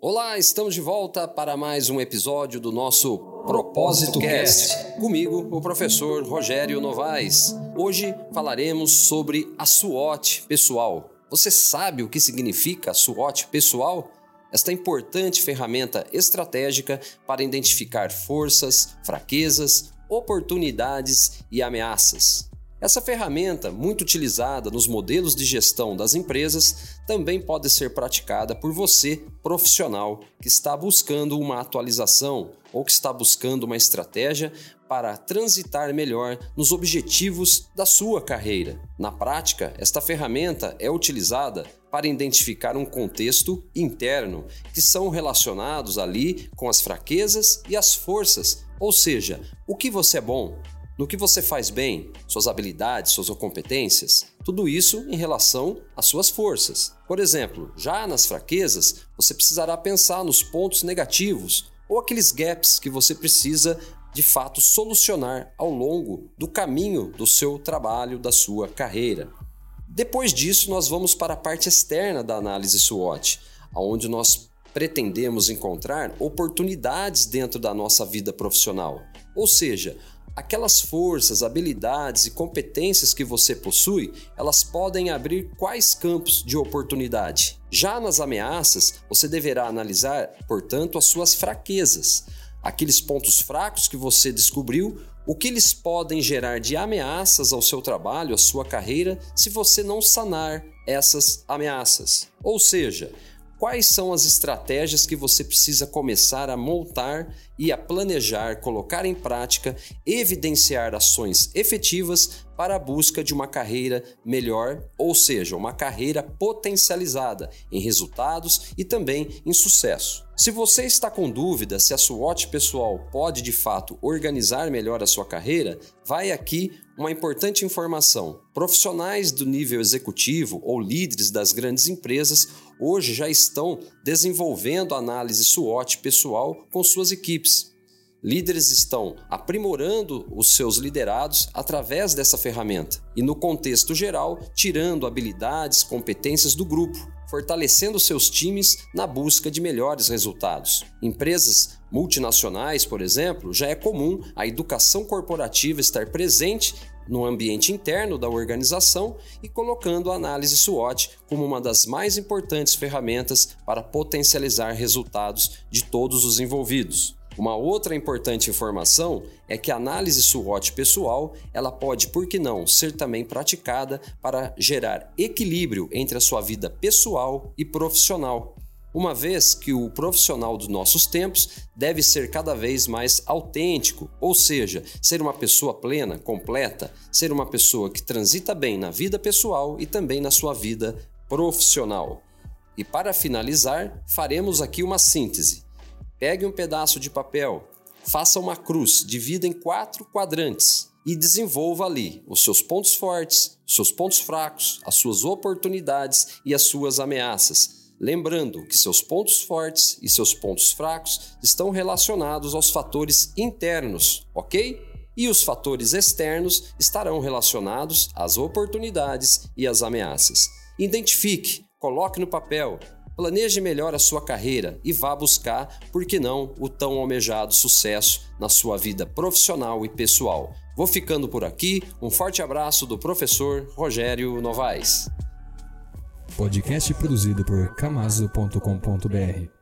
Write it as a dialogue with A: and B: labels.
A: Olá, estamos de volta para mais um episódio do nosso Propósito Cast. Comigo, o professor Rogério Novaes. Hoje falaremos sobre a SWOT pessoal. Você sabe o que significa a SWOT pessoal? Esta importante ferramenta estratégica para identificar forças, fraquezas, oportunidades e ameaças. Essa ferramenta, muito utilizada nos modelos de gestão das empresas, também pode ser praticada por você, profissional, que está buscando uma atualização ou que está buscando uma estratégia para transitar melhor nos objetivos da sua carreira. Na prática, esta ferramenta é utilizada para identificar um contexto interno que são relacionados ali com as fraquezas e as forças, ou seja, o que você é bom, no que você faz bem, suas habilidades, suas competências, tudo isso em relação às suas forças. Por exemplo, já nas fraquezas, você precisará pensar nos pontos negativos ou aqueles gaps que você precisa de fato solucionar ao longo do caminho do seu trabalho, da sua carreira. Depois disso, nós vamos para a parte externa da análise SWOT, onde nós pretendemos encontrar oportunidades dentro da nossa vida profissional. Ou seja, aquelas forças, habilidades e competências que você possui, elas podem abrir quais campos de oportunidade. Já nas ameaças, você deverá analisar, portanto, as suas fraquezas, aqueles pontos fracos que você descobriu, o que eles podem gerar de ameaças ao seu trabalho, à sua carreira, se você não sanar essas ameaças. Ou seja, Quais são as estratégias que você precisa começar a montar e a planejar, colocar em prática, evidenciar ações efetivas para a busca de uma carreira melhor, ou seja, uma carreira potencializada em resultados e também em sucesso? Se você está com dúvida se a SWOT pessoal pode de fato organizar melhor a sua carreira, vai aqui uma importante informação. Profissionais do nível executivo ou líderes das grandes empresas hoje já estão desenvolvendo análise SWOT pessoal com suas equipes. Líderes estão aprimorando os seus liderados através dessa ferramenta e, no contexto geral, tirando habilidades, competências do grupo, fortalecendo seus times na busca de melhores resultados. Empresas multinacionais, por exemplo, já é comum a educação corporativa estar presente no ambiente interno da organização e colocando a análise SWOT como uma das mais importantes ferramentas para potencializar resultados de todos os envolvidos. Uma outra importante informação é que a análise SWOT pessoal, ela pode, por que não, ser também praticada para gerar equilíbrio entre a sua vida pessoal e profissional. Uma vez que o profissional dos nossos tempos deve ser cada vez mais autêntico, ou seja, ser uma pessoa plena, completa, ser uma pessoa que transita bem na vida pessoal e também na sua vida profissional. E para finalizar, faremos aqui uma síntese. Pegue um pedaço de papel, faça uma cruz, divida em quatro quadrantes e desenvolva ali os seus pontos fortes, os seus pontos fracos, as suas oportunidades e as suas ameaças. Lembrando que seus pontos fortes e seus pontos fracos estão relacionados aos fatores internos, ok? E os fatores externos estarão relacionados às oportunidades e às ameaças. Identifique, coloque no papel, Planeje melhor a sua carreira e vá buscar, por que não, o tão almejado sucesso na sua vida profissional e pessoal. Vou ficando por aqui. Um forte abraço do professor Rogério Novaes.
B: Podcast produzido por camaso.com.br